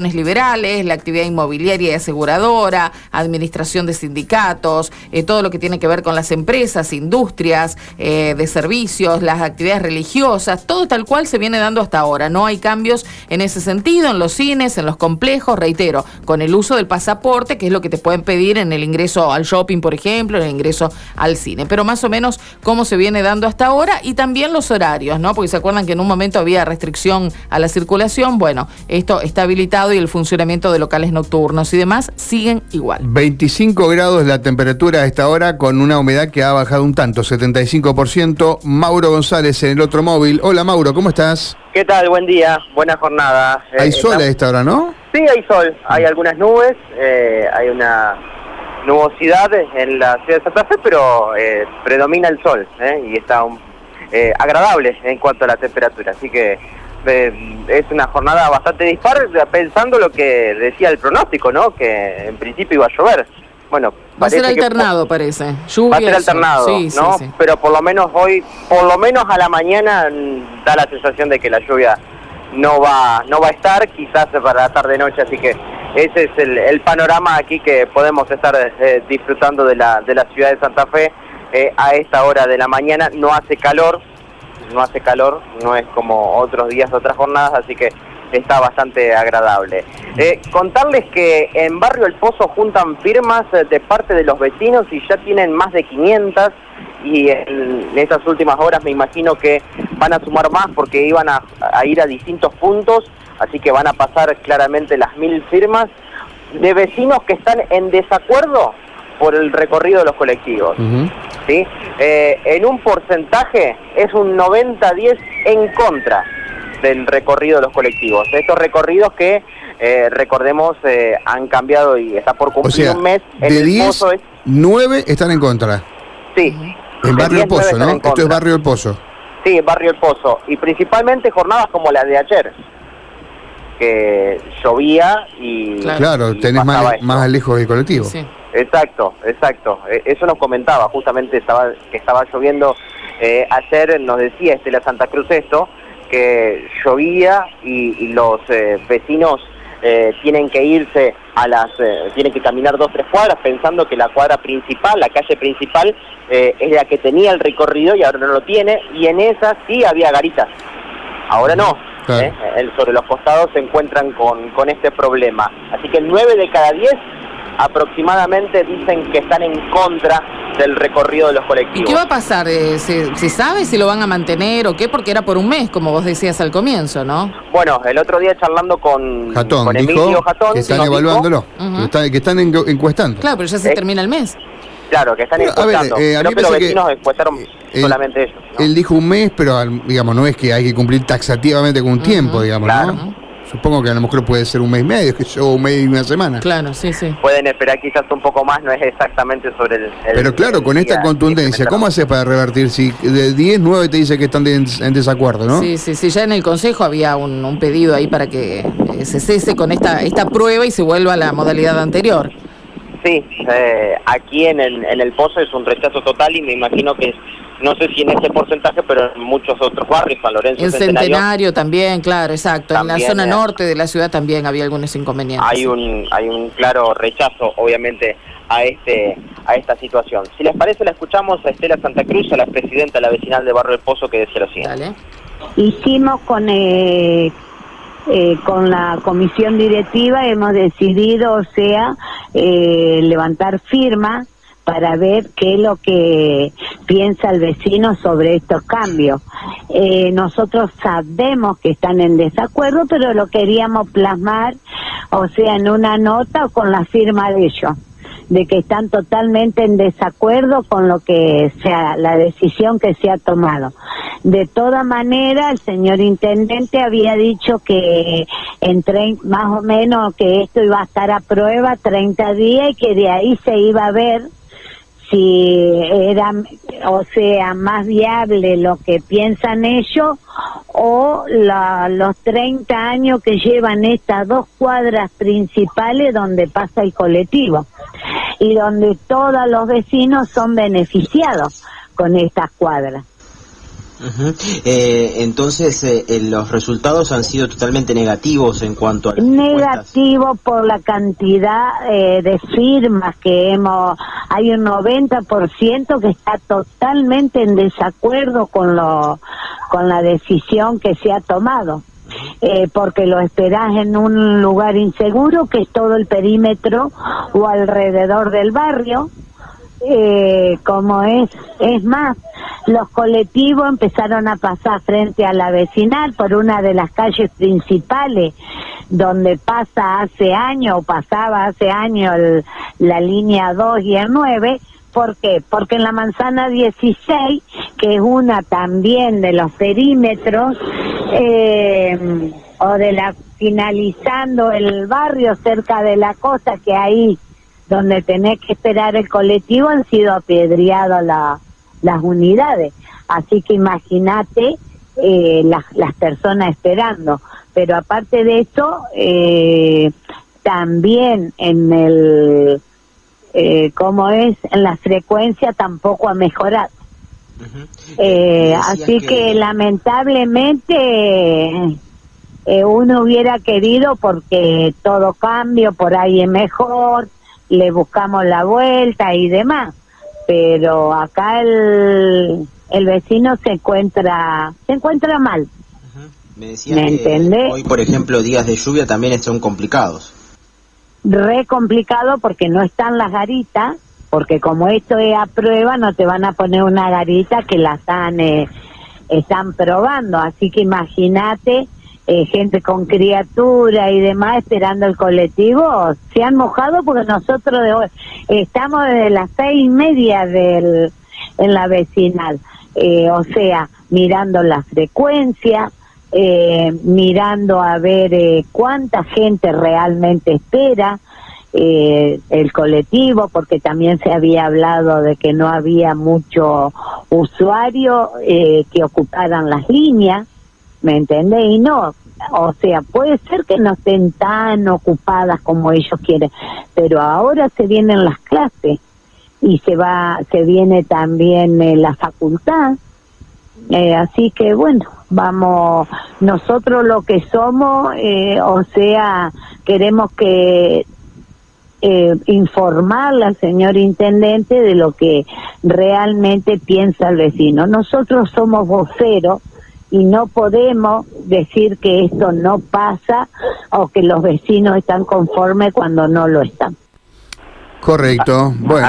liberales, la actividad inmobiliaria y aseguradora, administración de sindicatos, eh, todo lo que tiene que ver con las empresas, industrias eh, de servicios, las actividades religiosas, todo tal cual se viene dando hasta ahora. No hay cambios en ese sentido, en los cines, en los complejos, reitero, con el uso del pasaporte, que es lo que te pueden pedir en el ingreso al shopping, por ejemplo, en el ingreso al cine. Pero más o menos cómo se viene dando hasta ahora y también los horarios, ¿no? Porque se acuerdan que en un momento había restricción a la circulación. Bueno, esto está habilitado y el funcionamiento de locales nocturnos y demás siguen igual. 25 grados la temperatura a esta hora con una humedad que ha bajado un tanto, 75%. Mauro González en el otro móvil. Hola Mauro, ¿cómo estás? ¿Qué tal? Buen día, buena jornada. Hay eh, sol a esta hora, ¿no? Sí, hay sol. Hay algunas nubes, eh, hay una nubosidad en la ciudad de Santa Fe, pero eh, predomina el sol y está agradable en cuanto a la temperatura. Así que es una jornada bastante dispar, pensando lo que decía el pronóstico, ¿no? Que en principio iba a llover. Bueno, va a ser alternado, parece. va a ser alternado, ¿no? Pero por lo menos hoy, por lo menos a la mañana da la sensación de que la lluvia no va, no va a estar, quizás para la tarde noche, así que ese es el, panorama aquí que podemos estar eh, disfrutando de la, de la ciudad de Santa Fe eh, a esta hora de la mañana. No hace calor, no hace calor, no es como otros días, otras jornadas, así que está bastante agradable. Eh, contarles que en Barrio El Pozo juntan firmas eh, de parte de los vecinos y ya tienen más de 500 y en estas últimas horas me imagino que van a sumar más porque iban a, ir a distintos puntos, así que van a pasar claramente las mil firmas de vecinos que están en desacuerdo por el recorrido de los colectivos. ¿sí? Eh, en un porcentaje es un 90-10 en contra del recorrido de los colectivos. Estos recorridos que, eh, recordemos, eh, han cambiado y está por cumplir un mes. de 10, 9 están en contra. Sí. En Barrio El Pozo, ¿no? Esto es Barrio El Pozo. Sí, Barrio El Pozo. Y principalmente jornadas como la de ayer que llovía y... Claro, tenés más, más lejos del colectivo. Sí. Exacto, exacto. E, eso nos comentaba, justamente estaba que estaba lloviendo eh, ayer, nos decía Estela Santa Cruz esto, que llovía y, los eh, vecinos eh, tienen que irse a las, tienen que caminar dos tres cuadras pensando que la cuadra principal, la calle principal, es la que tenía el recorrido y ahora no lo tiene y en esa sí había garitas. Ahora no, sobre los costados se encuentran con, con este problema. Así que 9 de cada 10 aproximadamente dicen que están en contra del recorrido de los colectivos. ¿Y qué va a pasar? Eh, ¿Se, sabe si lo van a mantener o qué? Porque era por un mes, como vos decías al comienzo, ¿no? Bueno, el otro día charlando con, Jatón, Emilio Jatón... Que están evaluándolo, que, están, encuestando. Claro, pero ya se termina el mes. Claro, que están encuestando. A ver, eh, los vecinos encuestaron solamente ellos. Él dijo un mes, pero digamos, no es que hay que cumplir taxativamente con un tiempo, digamos, ¿no? Supongo que a lo mejor puede ser un mes y medio, que yo un mes y una semana. Claro, sí, sí. Pueden esperar quizás un poco más, no es exactamente sobre el... Pero claro, con esta contundencia, ¿cómo haces para revertir? Si de 10, 9 te dice que están en desacuerdo, ¿no? Sí, sí, sí. Ya en el Consejo había un, pedido ahí para que eh, se cese con esta, esta prueba y se vuelva a la modalidad anterior. Sí, eh, aquí en el, en el Pozo es un rechazo total y me imagino que no sé si en ese porcentaje, pero en muchos otros barrios, San Lorenzo. En Centenario, también, claro, exacto. en la zona norte de la ciudad también había algunos inconvenientes. Hay un, hay un claro rechazo, obviamente, a este a esta situación. Si les parece, la escuchamos a Estela Santa Cruz, a la presidenta de la vecinal de Barrio del Pozo, que decía lo siguiente. Hicimos con... Eh, eh, con la comisión directiva hemos decidido, o sea, eh, levantar firma para ver qué es lo que piensa el vecino sobre estos cambios. Eh, nosotros sabemos que están en desacuerdo, pero lo queríamos plasmar, o sea, en una nota o con la firma de ellos de que están totalmente en desacuerdo con lo que sea la decisión que se ha tomado. De toda manera, el señor intendente había dicho que en más o menos que esto iba a estar a prueba 30 días y que de ahí se iba a ver si era, o sea, más viable lo que piensan ellos o los 30 años que llevan estas dos cuadras principales donde pasa el colectivo y donde todos los vecinos son beneficiados con estas cuadras. Eh, entonces, eh, los resultados han sido totalmente negativos en cuanto a... Negativo por la cantidad eh, de firmas que hemos... Hay un 90% que está totalmente en desacuerdo con, lo, con la decisión que se ha tomado. Porque lo esperás en un lugar inseguro, que es todo el perímetro o alrededor del barrio, eh, como es, es más, los colectivos empezaron a pasar frente a la vecinal por una de las calles principales donde pasa hace años o pasaba hace años la línea 2 y el 9. ¿Por qué? Porque en la manzana 16, que es una también de los perímetros, eh, o de la finalizando el barrio cerca de la costa, que ahí donde tenés que esperar el colectivo han sido apedreadas las unidades. Así que imagínate eh, las, las personas esperando. Pero aparte de eso, eh, también en el, eh, como es, en la frecuencia tampoco ha mejorado. Eh, así que... lamentablemente uno hubiera querido porque todo cambio por ahí es mejor, le buscamos la vuelta y demás, pero acá el, el vecino se encuentra se encuentra mal. Me decía que hoy, por ejemplo, días de lluvia también son complicados. Re complicado porque no están las garitas, porque como esto es a prueba, no te van a poner una garita que la están, eh, están probando. Así que imagínate eh, gente con criatura y demás esperando el colectivo, se han mojado porque nosotros de hoy, estamos desde las seis y media del, en la vecinal, eh, o sea, mirando la frecuencia, eh, mirando a ver cuánta gente realmente espera, el colectivo, porque también se había hablado de que no había mucho usuario que ocuparan las líneas. ¿me entiendes? Y no, o sea, puede ser que no estén tan ocupadas como ellos quieren, pero ahora se vienen las clases y se va, se viene también eh, la facultad, eh, así que bueno, vamos, nosotros lo que somos, eh, o sea, queremos que eh, informarle al señor intendente de lo que realmente piensa el vecino. Nosotros somos voceros y no podemos decir que esto no pasa o que los vecinos están conformes cuando no lo están. Correcto. Bueno.